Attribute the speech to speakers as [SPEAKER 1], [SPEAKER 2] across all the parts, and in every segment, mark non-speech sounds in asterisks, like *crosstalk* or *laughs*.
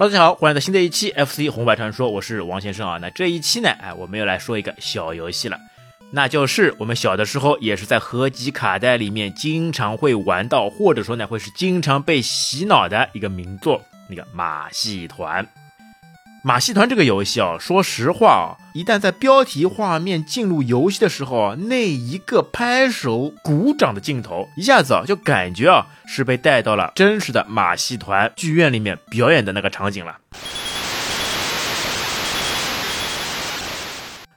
[SPEAKER 1] 大家好，欢迎来到新的一期 FC 红白传说，我是王先生啊。那这一期呢，哎，我们又来说一个小游戏了，那就是我们小的时候也是在合集卡带里面经常会玩到，或者说呢会是经常被洗脑的一个名作，那个马戏团。马戏团这个游戏啊，说实话啊，一旦在标题画面进入游戏的时候啊，那一个拍手鼓掌的镜头，一下子啊就感觉啊是被带到了真实的马戏团剧院里面表演的那个场景了。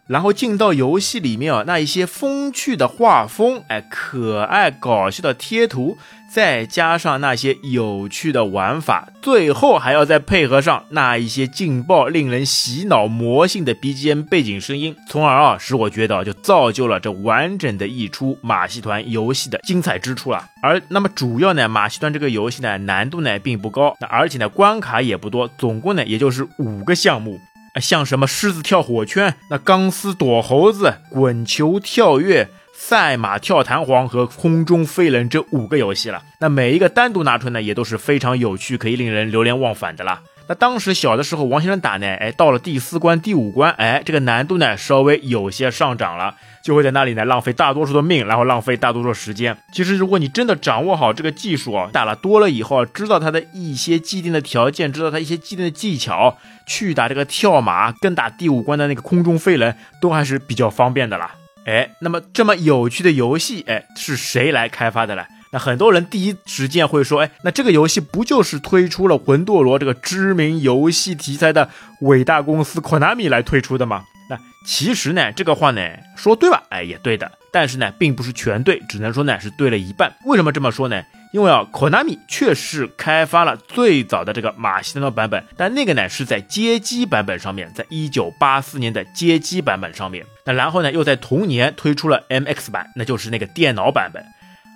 [SPEAKER 1] 然后进到游戏里面啊，那一些风趣的画风，哎，可爱搞笑的贴图，再加上那些有趣的玩法，最后还要再配合上那一些劲爆、令人洗脑、魔性的 BGM 背景声音，从而啊，使我觉得就造就了这完整的一出马戏团游戏的精彩之处了。而那么主要呢，马戏团这个游戏呢，难度呢并不高，那而且呢关卡也不多，总共呢也就是五个项目。像什么狮子跳火圈、那钢丝躲猴子、滚球跳跃、赛马跳弹簧和空中飞人这五个游戏了。那每一个单独拿出来呢，也都是非常有趣，可以令人流连忘返的啦。那当时小的时候，王先生打呢，哎，到了第四关、第五关，哎，这个难度呢稍微有些上涨了，就会在那里呢浪费大多数的命，然后浪费大多数时间。其实如果你真的掌握好这个技术啊，打了多了以后，知道它的一些既定的条件，知道它一些既定的技巧，去打这个跳马，跟打第五关的那个空中飞人，都还是比较方便的啦。哎，那么这么有趣的游戏，哎，是谁来开发的呢？那很多人第一时间会说，哎，那这个游戏不就是推出了魂斗罗这个知名游戏题材的伟大公司 Konami 来推出的吗？那其实呢，这个话呢说对吧？哎，也对的，但是呢，并不是全对，只能说呢是对了一半。为什么这么说呢？因为啊，Konami 确实开发了最早的这个马戏团的版本，但那个呢是在街机版本上面，在一九八四年的街机版本上面。那然后呢，又在同年推出了 MX 版，那就是那个电脑版本。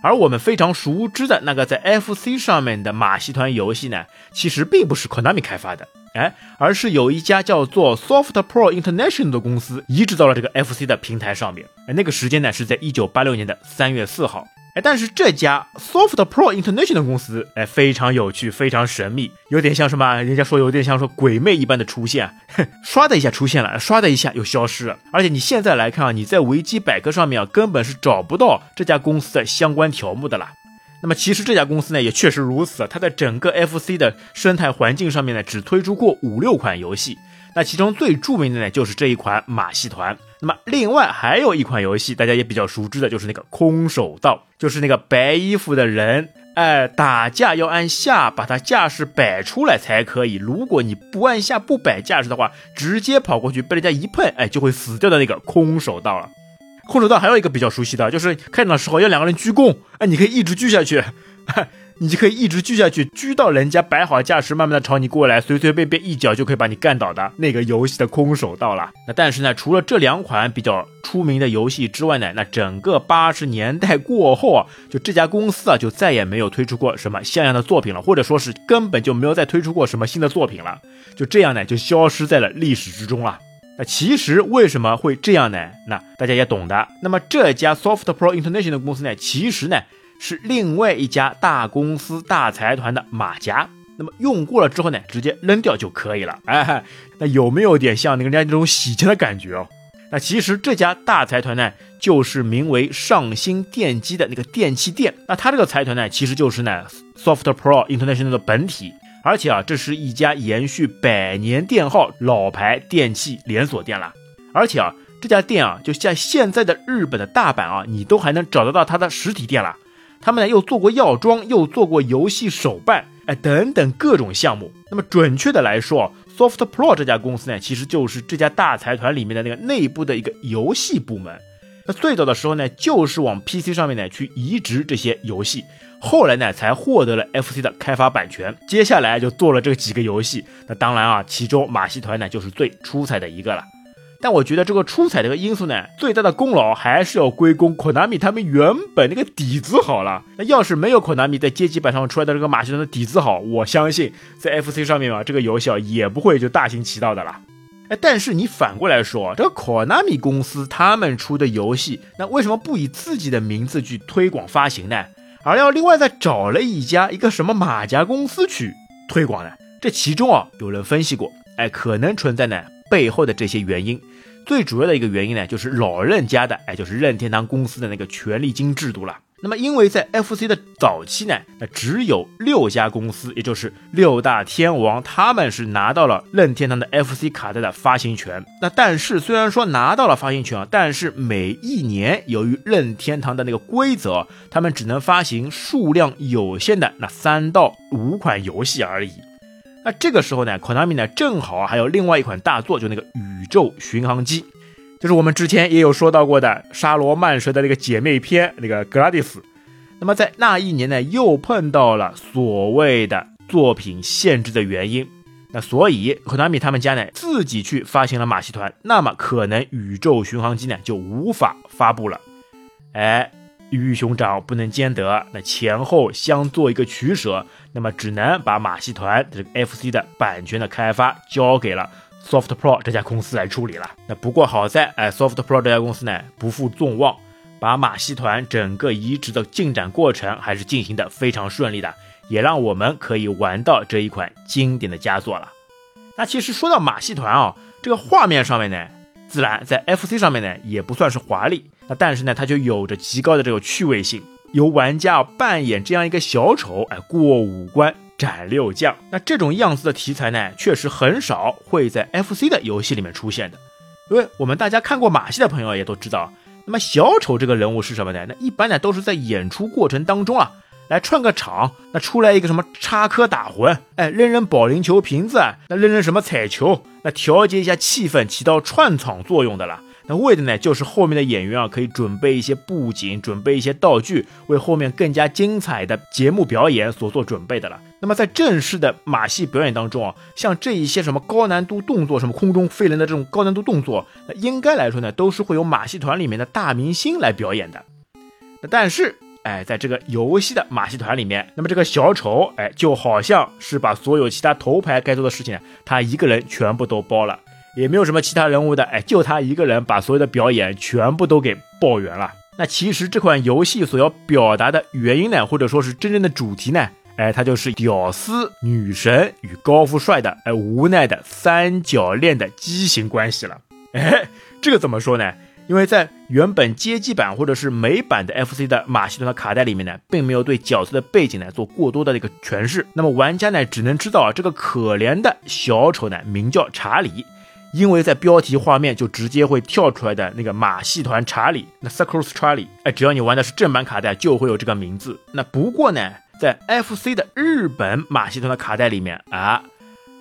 [SPEAKER 1] 而我们非常熟知的那个在 FC 上面的马戏团游戏呢，其实并不是 Konami 开发的，哎，而是有一家叫做 Soft Pro International 的公司移植到了这个 FC 的平台上面。哎，那个时间呢是在一九八六年的三月四号。哎，但是这家 Soft Pro International 公司，哎，非常有趣，非常神秘，有点像什么？人家说有点像说鬼魅一般的出现，唰的一下出现了，唰的一下又消失了。而且你现在来看啊，你在维基百科上面啊，根本是找不到这家公司的相关条目的啦。那么其实这家公司呢，也确实如此，它在整个 FC 的生态环境上面呢，只推出过五六款游戏。那其中最著名的呢，就是这一款马戏团。那么另外还有一款游戏，大家也比较熟知的，就是那个空手道，就是那个白衣服的人，哎，打架要按下把他架势摆出来才可以。如果你不按下不摆架势的话，直接跑过去被人家一碰，哎，就会死掉的那个空手道了。空手道还有一个比较熟悉的，就是开场的时候要两个人鞠躬，哎，你可以一直鞠下去。*laughs* 你就可以一直狙下去，狙到人家摆好架势，慢慢的朝你过来，随随便便一脚就可以把你干倒的那个游戏的空手道了。那但是呢，除了这两款比较出名的游戏之外呢，那整个八十年代过后啊，就这家公司啊就再也没有推出过什么像样的作品了，或者说是根本就没有再推出过什么新的作品了。就这样呢，就消失在了历史之中了。那其实为什么会这样呢？那大家也懂的。那么这家 Soft Pro International 的公司呢，其实呢。是另外一家大公司大财团的马甲，那么用过了之后呢，直接扔掉就可以了。哎，那有没有点像那个人家那种洗钱的感觉哦？那其实这家大财团呢，就是名为上新电机的那个电器店。那它这个财团呢，其实就是呢 Soft Pro International 的本体。而且啊，这是一家延续百年店号老牌电器连锁店了。而且啊，这家店啊，就像现在的日本的大阪啊，你都还能找得到它的实体店了。他们呢又做过药妆，又做过游戏手办，哎，等等各种项目。那么准确的来说，Soft Pro 这家公司呢，其实就是这家大财团里面的那个内部的一个游戏部门。那最早的时候呢，就是往 PC 上面呢去移植这些游戏，后来呢才获得了 FC 的开发版权，接下来就做了这几个游戏。那当然啊，其中马戏团呢就是最出彩的一个了。但我觉得这个出彩这个因素呢，最大的功劳还是要归功 Konami 他们原本那个底子好了。那要是没有 Konami 在街机版上出来的这个马戏团的底子好，我相信在 FC 上面嘛，这个游戏啊也不会就大行其道的了。哎，但是你反过来说，这个 Konami 公司他们出的游戏，那为什么不以自己的名字去推广发行呢？而要另外再找了一家一个什么马甲公司去推广呢？这其中啊，有人分析过，哎，可能存在呢背后的这些原因。最主要的一个原因呢，就是老任家的，哎，就是任天堂公司的那个权利金制度了。那么，因为在 FC 的早期呢，那只有六家公司，也就是六大天王，他们是拿到了任天堂的 FC 卡带的发行权。那但是，虽然说拿到了发行权啊，但是每一年由于任天堂的那个规则，他们只能发行数量有限的那三到五款游戏而已。那这个时候呢，Konami 呢正好还有另外一款大作，就那个宇宙巡航机，就是我们之前也有说到过的沙罗曼蛇的那个姐妹篇那个格拉蒂斯。那么在那一年呢，又碰到了所谓的作品限制的原因，那所以 Konami 他们家呢自己去发行了马戏团，那么可能宇宙巡航机呢就无法发布了，哎。鱼与熊掌不能兼得，那前后相做一个取舍，那么只能把马戏团这个 FC 的版权的开发交给了 Soft Pro 这家公司来处理了。那不过好在，哎，Soft Pro 这家公司呢不负众望，把马戏团整个移植的进展过程还是进行的非常顺利的，也让我们可以玩到这一款经典的佳作了。那其实说到马戏团啊，这个画面上面呢，自然在 FC 上面呢也不算是华丽。那但是呢，它就有着极高的这个趣味性，由玩家扮演这样一个小丑，哎，过五关斩六将。那这种样子的题材呢，确实很少会在 FC 的游戏里面出现的。因为我们大家看过马戏的朋友也都知道，那么小丑这个人物是什么呢？那一般呢都是在演出过程当中啊，来串个场，那出来一个什么插科打诨，哎，扔扔保龄球瓶子，那扔扔什么彩球，那调节一下气氛，起到串场作用的了。那为的呢，就是后面的演员啊，可以准备一些布景，准备一些道具，为后面更加精彩的节目表演所做准备的了。那么在正式的马戏表演当中啊，像这一些什么高难度动作，什么空中飞人的这种高难度动作，那应该来说呢，都是会有马戏团里面的大明星来表演的。那但是，哎，在这个游戏的马戏团里面，那么这个小丑，哎，就好像是把所有其他头牌该做的事情，他一个人全部都包了。也没有什么其他人物的，哎，就他一个人把所有的表演全部都给爆圆了。那其实这款游戏所要表达的原因呢，或者说是真正的主题呢，哎，它就是屌丝女神与高富帅的哎无奈的三角恋的畸形关系了。哎，这个怎么说呢？因为在原本街机版或者是美版的 FC 的马戏团的卡带里面呢，并没有对角色的背景呢做过多的这个诠释，那么玩家呢只能知道啊，这个可怜的小丑呢名叫查理。因为在标题画面就直接会跳出来的那个马戏团查理，那 Circus Charlie，哎，只要你玩的是正版卡带，就会有这个名字。那不过呢，在 FC 的日本马戏团的卡带里面啊，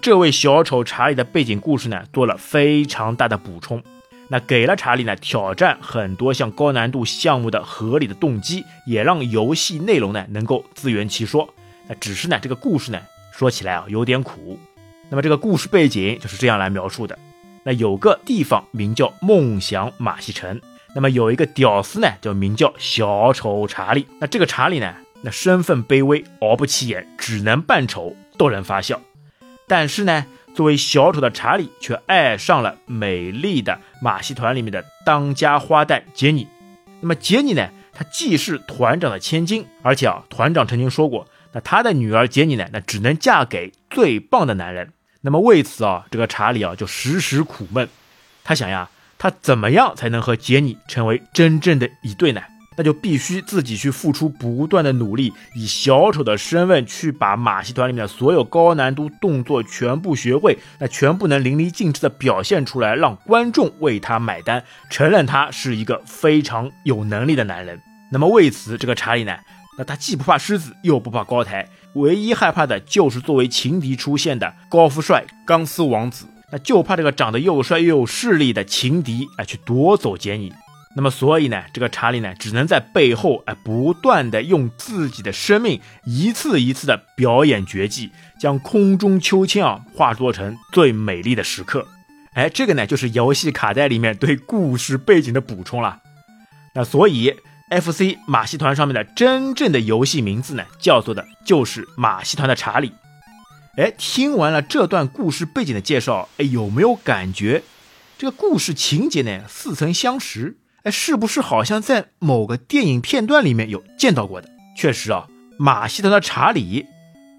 [SPEAKER 1] 这位小丑查理的背景故事呢，做了非常大的补充，那给了查理呢挑战很多项高难度项目的合理的动机，也让游戏内容呢能够自圆其说。那只是呢，这个故事呢说起来啊有点苦。那么这个故事背景就是这样来描述的。那有个地方名叫梦想马戏城，那么有一个屌丝呢，叫名叫小丑查理。那这个查理呢，那身份卑微，熬不起眼，只能扮丑逗人发笑。但是呢，作为小丑的查理却爱上了美丽的马戏团里面的当家花旦杰尼。那么杰尼呢，她既是团长的千金，而且啊，团长曾经说过，那他的女儿杰尼呢，那只能嫁给最棒的男人。那么为此啊，这个查理啊就时时苦闷。他想呀，他怎么样才能和杰尼成为真正的一对呢？那就必须自己去付出不断的努力，以小丑的身份去把马戏团里面的所有高难度动作全部学会，那全部能淋漓尽致的表现出来，让观众为他买单，承认他是一个非常有能力的男人。那么为此，这个查理呢，那他既不怕狮子，又不怕高台。唯一害怕的就是作为情敌出现的高富帅钢丝王子，那就怕这个长得又帅又有势力的情敌哎去夺走杰尼。那么所以呢，这个查理呢只能在背后哎不断的用自己的生命一次一次的表演绝技，将空中秋千啊化作成最美丽的时刻。哎，这个呢就是游戏卡带里面对故事背景的补充了。那所以。FC 马戏团上面的真正的游戏名字呢，叫做的就是马戏团的查理。哎，听完了这段故事背景的介绍，哎，有没有感觉这个故事情节呢似曾相识？哎，是不是好像在某个电影片段里面有见到过的？确实啊，马戏团的查理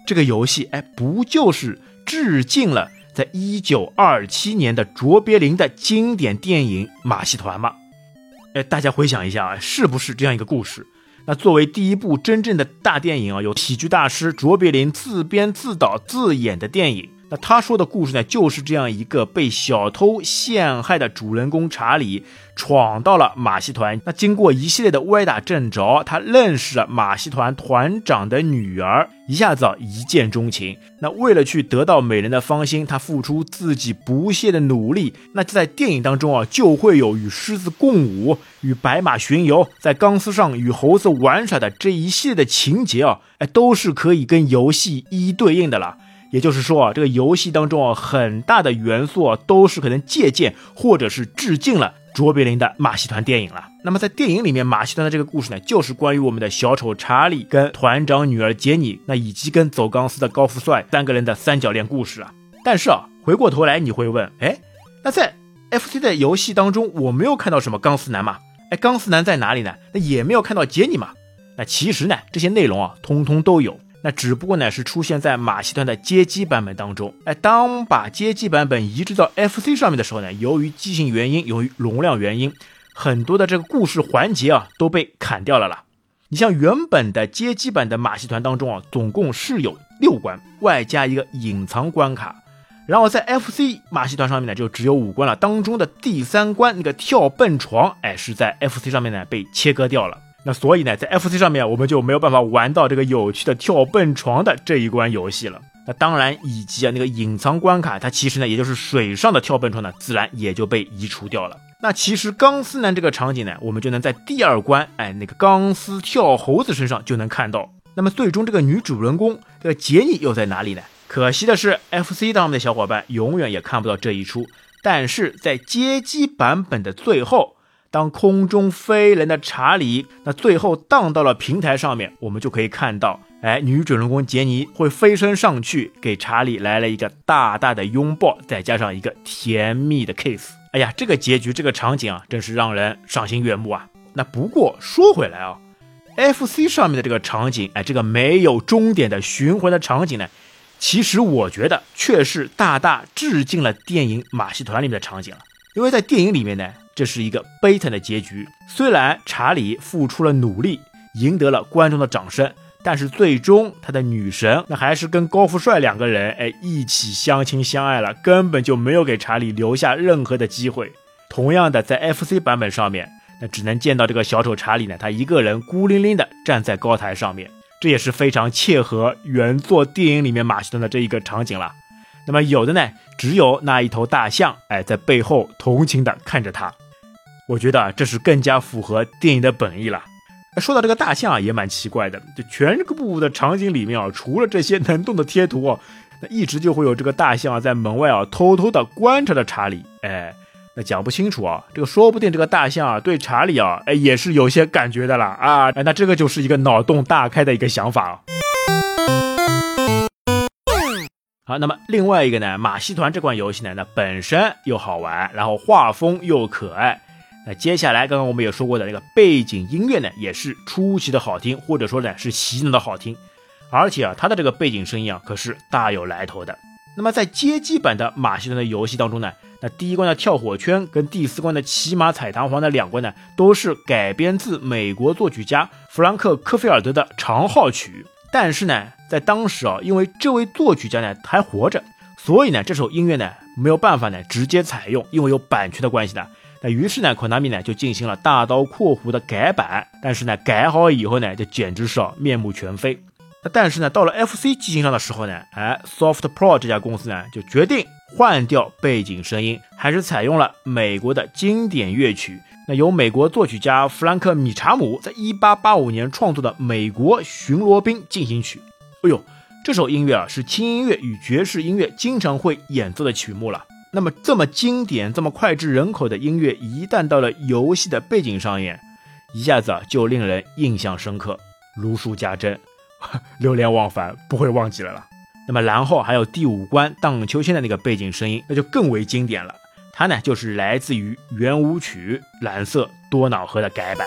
[SPEAKER 1] 这个游戏，哎，不就是致敬了在一九二七年的卓别林的经典电影《马戏团》吗？哎，大家回想一下啊，是不是这样一个故事？那作为第一部真正的大电影啊，有喜剧大师卓别林自编自导自演的电影。那他说的故事呢，就是这样一个被小偷陷害的主人公查理，闯到了马戏团。那经过一系列的歪打正着，他认识了马戏团团长的女儿，一下子啊一见钟情。那为了去得到美人的芳心，他付出自己不懈的努力。那在电影当中啊，就会有与狮子共舞、与白马巡游、在钢丝上与猴子玩耍的这一系列的情节啊，哎，都是可以跟游戏一一对应的了。也就是说啊，这个游戏当中啊，很大的元素啊，都是可能借鉴或者是致敬了卓别林的马戏团电影了。那么在电影里面，马戏团的这个故事呢，就是关于我们的小丑查理跟团长女儿杰尼，那以及跟走钢丝的高富帅三个人的三角恋故事啊。但是啊，回过头来你会问，哎，那在 FC 的游戏当中，我没有看到什么钢丝男嘛？哎，钢丝男在哪里呢？那也没有看到杰尼嘛？那其实呢，这些内容啊，通通都有。那只不过呢是出现在马戏团的街机版本当中，哎，当把街机版本移植到 FC 上面的时候呢，由于机型原因，由于容量原因，很多的这个故事环节啊都被砍掉了啦。你像原本的街机版的马戏团当中啊，总共是有六关，外加一个隐藏关卡，然后在 FC 马戏团上面呢就只有五关了，当中的第三关那个跳蹦床，哎，是在 FC 上面呢被切割掉了。那所以呢，在 FC 上面我们就没有办法玩到这个有趣的跳蹦床的这一关游戏了。那当然，以及啊那个隐藏关卡，它其实呢也就是水上的跳蹦床呢，自然也就被移除掉了。那其实钢丝男这个场景呢，我们就能在第二关，哎，那个钢丝跳猴子身上就能看到。那么最终这个女主人公这个杰尼又在哪里呢？可惜的是，FC 上面的小伙伴永远也看不到这一出。但是在街机版本的最后。当空中飞人的查理，那最后荡到了平台上面，我们就可以看到，哎，女主人公杰尼会飞身上去，给查理来了一个大大的拥抱，再加上一个甜蜜的 kiss。哎呀，这个结局，这个场景啊，真是让人赏心悦目啊。那不过说回来啊，FC 上面的这个场景，哎，这个没有终点的循环的场景呢，其实我觉得却是大大致敬了电影《马戏团》里面的场景了，因为在电影里面呢。这是一个悲惨的结局。虽然查理付出了努力，赢得了观众的掌声，但是最终他的女神那还是跟高富帅两个人哎一起相亲相爱了，根本就没有给查理留下任何的机会。同样的，在 FC 版本上面，那只能见到这个小丑查理呢，他一个人孤零零的站在高台上面，这也是非常切合原作电影里面马戏团的这一个场景了。那么有的呢，只有那一头大象哎在背后同情的看着他。我觉得这是更加符合电影的本意了。说到这个大象啊，也蛮奇怪的，就全这部的场景里面啊，除了这些能动的贴图啊，那一直就会有这个大象啊在门外啊偷偷的观察着查理。哎，那讲不清楚啊，这个说不定这个大象啊对查理啊，哎也是有些感觉的了啊。那这个就是一个脑洞大开的一个想法。好，那么另外一个呢，马戏团这款游戏呢，那本身又好玩，然后画风又可爱。那接下来，刚刚我们也说过的那个背景音乐呢，也是出奇的好听，或者说呢是洗脑的好听，而且啊，它的这个背景声音啊可是大有来头的。那么在街机版的马戏团的游戏当中呢，那第一关的跳火圈跟第四关的骑马踩弹簧的两关呢，都是改编自美国作曲家弗兰克科菲尔德的长号曲。但是呢，在当时啊，因为这位作曲家呢还活着，所以呢这首音乐呢没有办法呢直接采用，因为有版权的关系的。那于是呢，Konami 呢就进行了大刀阔斧的改版，但是呢，改好以后呢，就简直是啊面目全非。那但是呢，到了 FC 机型上的时候呢，哎，Soft Pro 这家公司呢就决定换掉背景声音，还是采用了美国的经典乐曲。那由美国作曲家弗兰克米查姆在1885年创作的《美国巡逻兵进行曲》。哎呦，这首音乐啊，是轻音乐与爵士音乐经常会演奏的曲目了。那么这么经典、这么脍炙人口的音乐，一旦到了游戏的背景上演，一下子就令人印象深刻，如数家珍，*laughs* 流连忘返，不会忘记了了。那么然后还有第五关荡秋千的那个背景声音，那就更为经典了。它呢就是来自于圆舞曲《蓝色多瑙河》的改版。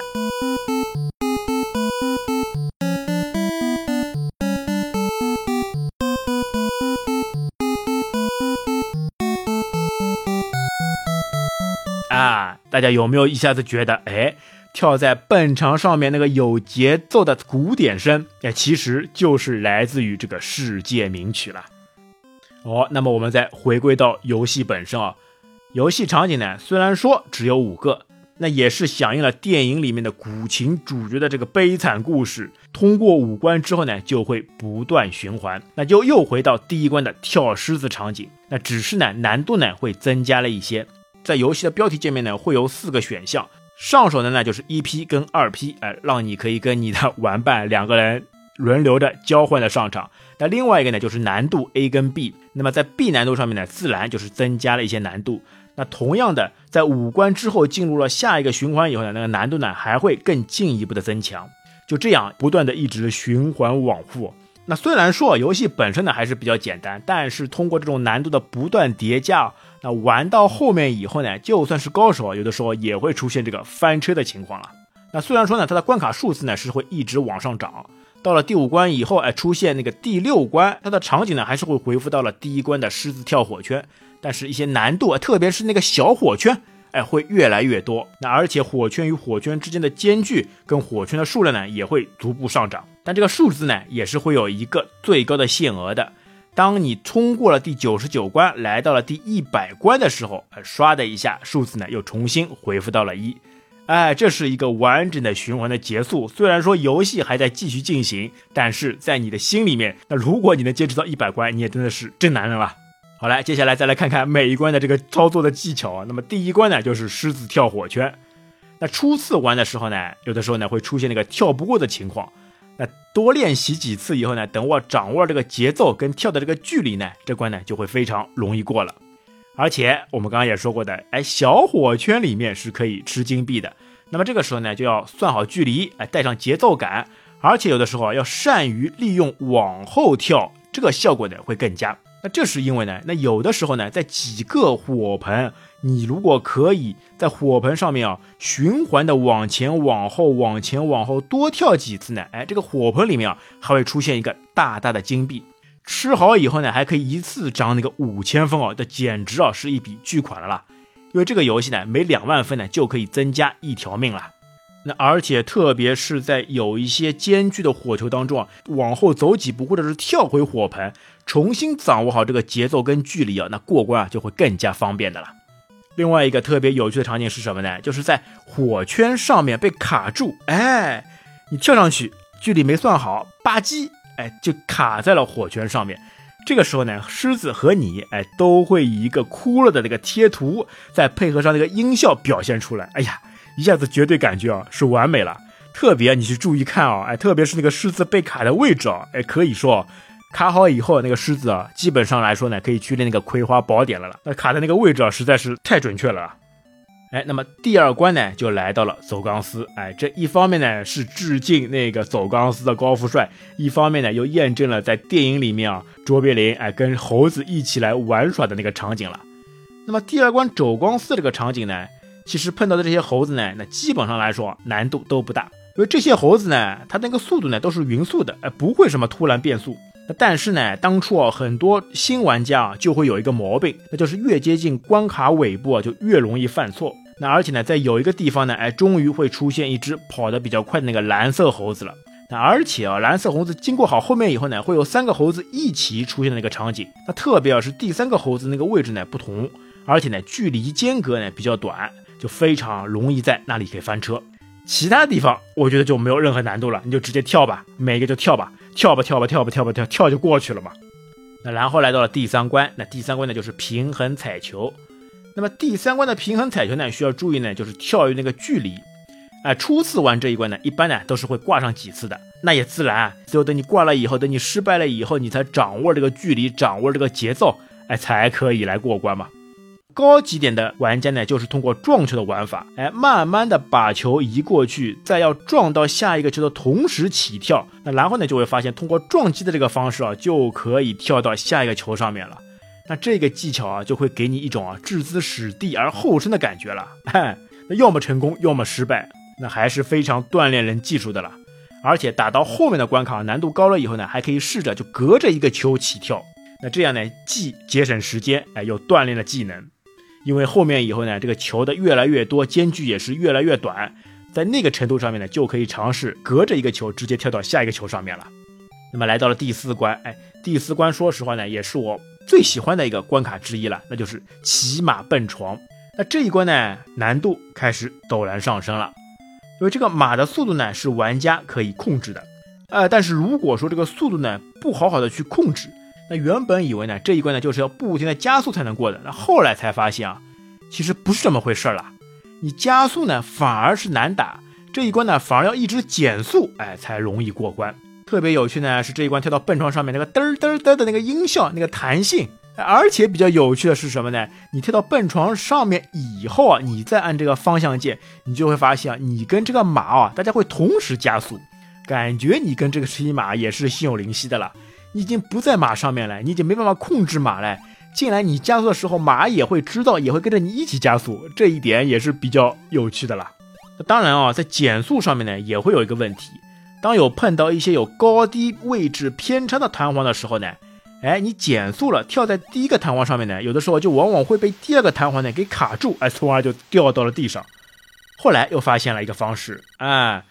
[SPEAKER 1] 大家有没有一下子觉得，哎，跳在蹦床上面那个有节奏的鼓点声，哎，其实就是来自于这个世界名曲了。哦，那么我们再回归到游戏本身啊，游戏场景呢，虽然说只有五个。那也是响应了电影里面的古琴主角的这个悲惨故事。通过五关之后呢，就会不断循环，那就又回到第一关的跳狮子场景。那只是呢，难度呢会增加了一些。在游戏的标题界面呢，会有四个选项，上手的呢就是一 P 跟二 P，哎，让你可以跟你的 *laughs* 玩伴两个人轮流的交换的上场。那另外一个呢就是难度 A 跟 B，那么在 B 难度上面呢，自然就是增加了一些难度。那同样的，在五关之后进入了下一个循环以后呢，那个难度呢还会更进一步的增强，就这样不断的一直循环往复。那虽然说游戏本身呢还是比较简单，但是通过这种难度的不断叠加，那玩到后面以后呢，就算是高手啊，有的时候也会出现这个翻车的情况了。那虽然说呢，它的关卡数字呢是会一直往上涨，到了第五关以后，哎，出现那个第六关，它的场景呢还是会恢复到了第一关的狮子跳火圈。但是，一些难度，特别是那个小火圈，哎，会越来越多。那而且，火圈与火圈之间的间距跟火圈的数量呢，也会逐步上涨。但这个数字呢，也是会有一个最高的限额的。当你通过了第九十九关，来到了第一百关的时候，刷的一下，数字呢又重新恢复到了一。哎，这是一个完整的循环的结束。虽然说游戏还在继续进行，但是在你的心里面，那如果你能坚持到一百关，你也真的是真男人了。好来，接下来再来看看每一关的这个操作的技巧啊。那么第一关呢，就是狮子跳火圈。那初次玩的时候呢，有的时候呢会出现那个跳不过的情况。那多练习几次以后呢，等我掌握这个节奏跟跳的这个距离呢，这关呢就会非常容易过了。而且我们刚刚也说过的，哎，小火圈里面是可以吃金币的。那么这个时候呢，就要算好距离，哎，带上节奏感，而且有的时候要善于利用往后跳，这个效果呢会更佳。那这是因为呢，那有的时候呢，在几个火盆，你如果可以在火盆上面啊，循环的往前往后往前往后多跳几次呢，哎，这个火盆里面啊，还会出现一个大大的金币，吃好以后呢，还可以一次涨那个五千分哦，这简直啊是一笔巨款了啦！因为这个游戏呢，每两万分呢就可以增加一条命了。那而且特别是在有一些艰巨的火球当中啊，往后走几步或者是跳回火盆，重新掌握好这个节奏跟距离啊，那过关啊就会更加方便的了。另外一个特别有趣的场景是什么呢？就是在火圈上面被卡住，哎，你跳上去距离没算好，吧唧，哎，就卡在了火圈上面。这个时候呢，狮子和你，哎，都会以一个哭了的那个贴图，再配合上那个音效表现出来，哎呀。一下子绝对感觉啊是完美了，特别你去注意看啊，哎，特别是那个狮子被卡的位置啊，哎，可以说卡好以后那个狮子啊，基本上来说呢，可以去练那个葵花宝典了了。那卡的那个位置啊，实在是太准确了。哎，那么第二关呢，就来到了走钢丝。哎，这一方面呢是致敬那个走钢丝的高富帅，一方面呢又验证了在电影里面啊，卓别林哎跟猴子一起来玩耍的那个场景了。那么第二关走钢丝这个场景呢？其实碰到的这些猴子呢，那基本上来说难度都不大，因为这些猴子呢，它那个速度呢都是匀速的，哎，不会什么突然变速。但是呢，当初啊，很多新玩家啊就会有一个毛病，那就是越接近关卡尾部啊，就越容易犯错。那而且呢，在有一个地方呢，哎，终于会出现一只跑得比较快的那个蓝色猴子了。那而且啊，蓝色猴子经过好后面以后呢，会有三个猴子一起出现的那个场景。那特别啊是第三个猴子那个位置呢不同，而且呢距离间隔呢比较短。就非常容易在那里给翻车，其他地方我觉得就没有任何难度了，你就直接跳吧，每个就跳吧，跳吧跳吧跳吧跳吧跳跳就过去了嘛。那然后来到了第三关，那第三关呢就是平衡彩球。那么第三关的平衡彩球呢，需要注意呢，就是跳跃那个距离。哎，初次玩这一关呢，一般呢都是会挂上几次的，那也自然啊，只有等你挂了以后，等你失败了以后，你才掌握这个距离，掌握这个节奏，哎，才可以来过关嘛。高级点的玩家呢，就是通过撞球的玩法，哎，慢慢的把球移过去，再要撞到下一个球的同时起跳，那然后呢，就会发现通过撞击的这个方式啊，就可以跳到下一个球上面了。那这个技巧啊，就会给你一种啊置之死地而后生的感觉了。*laughs* 那要么成功，要么失败，那还是非常锻炼人技术的了。而且打到后面的关卡难度高了以后呢，还可以试着就隔着一个球起跳，那这样呢，既节省时间，哎，又锻炼了技能。因为后面以后呢，这个球的越来越多，间距也是越来越短，在那个程度上面呢，就可以尝试隔着一个球直接跳到下一个球上面了。那么来到了第四关，哎，第四关说实话呢，也是我最喜欢的一个关卡之一了，那就是骑马蹦床。那这一关呢，难度开始陡然上升了，因为这个马的速度呢是玩家可以控制的，呃，但是如果说这个速度呢不好好的去控制，那原本以为呢这一关呢就是要不停的加速才能过的，那后来才发现啊，其实不是这么回事了，你加速呢反而是难打，这一关呢反而要一直减速，哎，才容易过关。特别有趣呢，是这一关跳到蹦床上面那个嘚嘚嘚的那个音效，那个弹性。而且比较有趣的是什么呢？你跳到蹦床上面以后啊，你再按这个方向键，你就会发现啊，你跟这个马啊，大家会同时加速，感觉你跟这个匹马也是心有灵犀的了。你已经不在马上面了，你已经没办法控制马了。进来你加速的时候，马也会知道，也会跟着你一起加速，这一点也是比较有趣的了。当然啊，在减速上面呢，也会有一个问题。当有碰到一些有高低位置偏差的弹簧的时候呢，哎，你减速了，跳在第一个弹簧上面呢，有的时候就往往会被第二个弹簧呢给卡住，哎，从而就掉到了地上。后来又发现了一个方式，啊，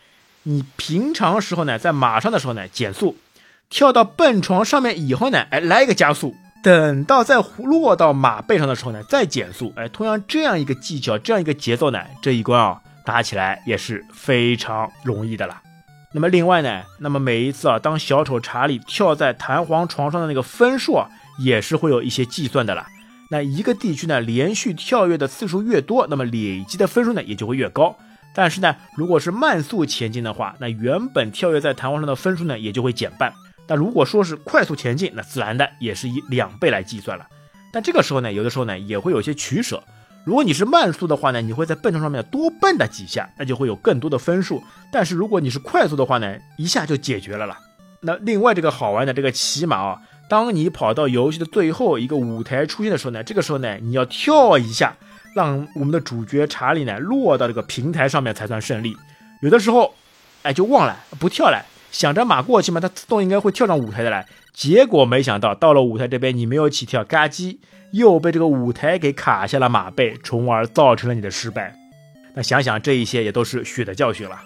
[SPEAKER 1] 你平常时候呢在马上的时候呢减速，跳到蹦床上面以后呢，哎，来一个加速，等到再落到马背上的时候呢再减速，哎，同样这样一个技巧，这样一个节奏呢，这一关啊打起来也是非常容易的了。那么另外呢，那么每一次啊，当小丑查理跳在弹簧床上的那个分数啊，也是会有一些计算的啦。那一个地区呢，连续跳跃的次数越多，那么累积的分数呢也就会越高。但是呢，如果是慢速前进的话，那原本跳跃在弹簧上的分数呢也就会减半。那如果说是快速前进，那自然的也是以两倍来计算了。但这个时候呢，有的时候呢也会有些取舍。如果你是慢速的话呢，你会在蹦床上面多蹦跶几下，那就会有更多的分数。但是如果你是快速的话呢，一下就解决了了。那另外这个好玩的这个骑马啊，当你跑到游戏的最后一个舞台出现的时候呢，这个时候呢，你要跳一下，让我们的主角查理呢落到这个平台上面才算胜利。有的时候，哎，就忘了不跳了，想着马过去嘛，它自动应该会跳上舞台的来。结果没想到到了舞台这边，你没有起跳，嘎叽。又被这个舞台给卡下了马背，从而造成了你的失败。那想想这一些也都是血的教训了。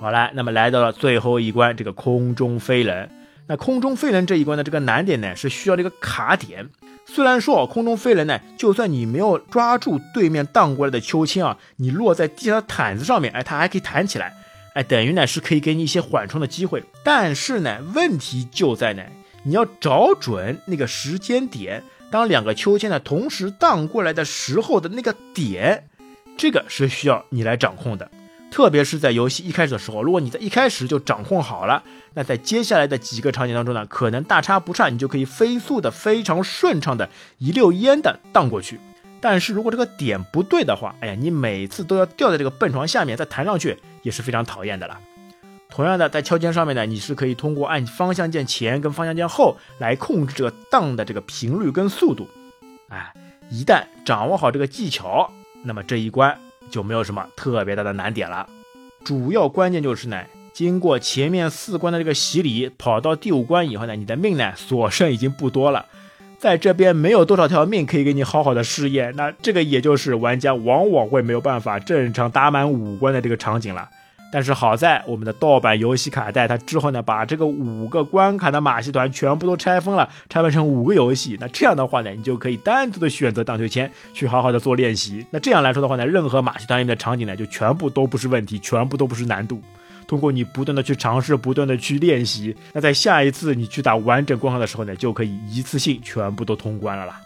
[SPEAKER 1] 好了，那么来到了最后一关，这个空中飞人。那空中飞人这一关的这个难点呢，是需要这个卡点。虽然说空中飞人呢，就算你没有抓住对面荡过来的秋千啊，你落在地上的毯子上面，哎，它还可以弹起来，哎，等于呢是可以给你一些缓冲的机会。但是呢，问题就在呢，你要找准那个时间点。当两个秋千呢同时荡过来的时候的那个点，这个是需要你来掌控的。特别是在游戏一开始的时候，如果你在一开始就掌控好了，那在接下来的几个场景当中呢，可能大差不差，你就可以飞速的、非常顺畅的一溜烟的荡过去。但是如果这个点不对的话，哎呀，你每次都要掉在这个蹦床下面再弹上去，也是非常讨厌的了。同样的，在敲键上面呢，你是可以通过按方向键前跟方向键后来控制这个荡的这个频率跟速度。哎，一旦掌握好这个技巧，那么这一关就没有什么特别大的难点了。主要关键就是呢，经过前面四关的这个洗礼，跑到第五关以后呢，你的命呢所剩已经不多了，在这边没有多少条命可以给你好好的试验。那这个也就是玩家往往会没有办法正常打满五关的这个场景了。但是好在我们的盗版游戏卡带，它之后呢，把这个五个关卡的马戏团全部都拆封了，拆分成五个游戏。那这样的话呢，你就可以单独的选择荡秋千，去好好的做练习。那这样来说的话呢，任何马戏团里面的场景呢，就全部都不是问题，全部都不是难度。通过你不断的去尝试，不断的去练习，那在下一次你去打完整关卡的时候呢，就可以一次性全部都通关了啦。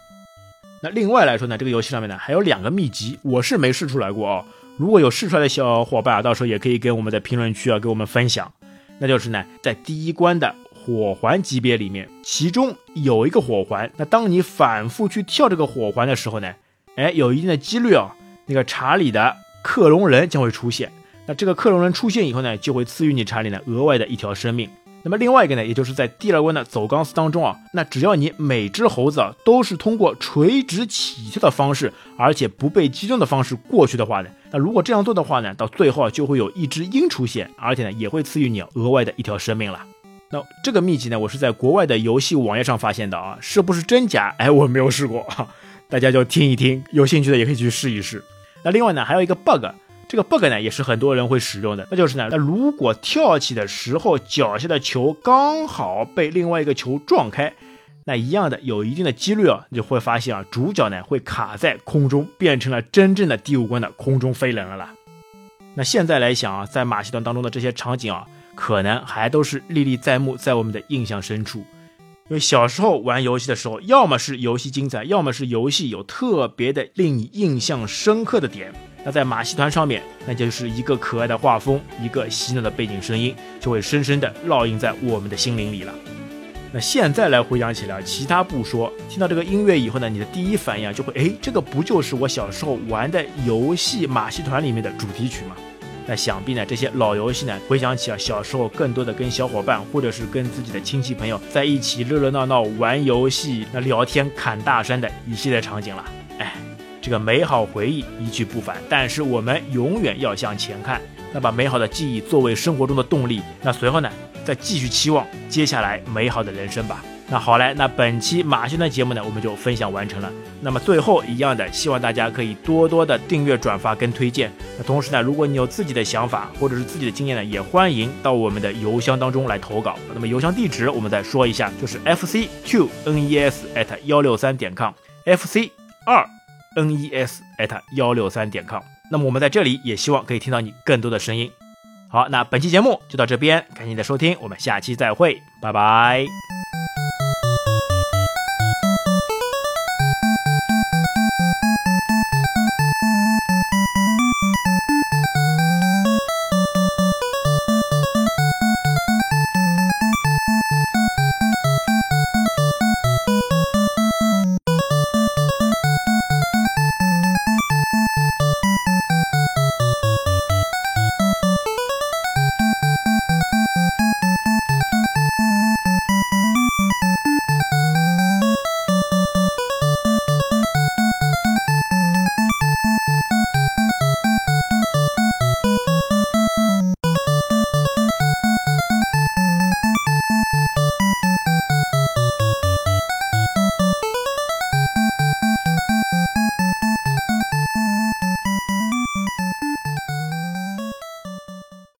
[SPEAKER 1] 那另外来说呢，这个游戏上面呢，还有两个秘籍，我是没试出来过哦。如果有试出来的小伙伴啊，到时候也可以跟我们的评论区啊给我们分享。那就是呢，在第一关的火环级别里面，其中有一个火环，那当你反复去跳这个火环的时候呢，哎，有一定的几率啊，那个查理的克隆人将会出现。那这个克隆人出现以后呢，就会赐予你查理呢额外的一条生命。那么另外一个呢，也就是在第二关的走钢丝当中啊，那只要你每只猴子啊都是通过垂直起跳的方式，而且不被击中的方式过去的话呢，那如果这样做的话呢，到最后啊就会有一只鹰出现，而且呢也会赐予你额外的一条生命了。那这个秘籍呢，我是在国外的游戏网页上发现的啊，是不是真假？哎，我没有试过啊。大家就听一听，有兴趣的也可以去试一试。那另外呢，还有一个 bug，这个 bug 呢也是很多人会使用的，那就是呢，那如果跳起的时候脚下的球刚好被另外一个球撞开，那一样的有一定的几率啊，你就会发现啊，主角呢会卡在空中，变成了真正的第五关的空中飞人了啦。那现在来想啊，在马戏团当中的这些场景啊，可能还都是历历在目，在我们的印象深处。因为小时候玩游戏的时候，要么是游戏精彩，要么是游戏有特别的令你印象深刻的点。那在马戏团上面，那就是一个可爱的画风，一个洗脑的背景声音，就会深深的烙印在我们的心灵里了。那现在来回想起来，其他不说，听到这个音乐以后呢，你的第一反应啊就会，哎，这个不就是我小时候玩的游戏马戏团里面的主题曲吗？那想必呢，这些老游戏呢，回想起啊，小时候更多的跟小伙伴或者是跟自己的亲戚朋友在一起热热闹闹玩游戏、那聊天侃大山的一系列场景了。这个美好回忆一去不返，但是我们永远要向前看，那把美好的记忆作为生活中的动力。那随后呢，再继续期望接下来美好的人生吧。那好嘞，那本期马戏团节目呢，我们就分享完成了。那么最后一样的，希望大家可以多多的订阅、转发跟推荐。那同时呢，如果你有自己的想法或者是自己的经验呢，也欢迎到我们的邮箱当中来投稿。那么邮箱地址我们再说一下，就是 f c q n e s at 幺六三点 com，f c 二 n e s at 幺六三点 com。那么我们在这里也希望可以听到你更多的声音。好，那本期节目就到这边，感谢你的收听，我们下期再会，拜拜。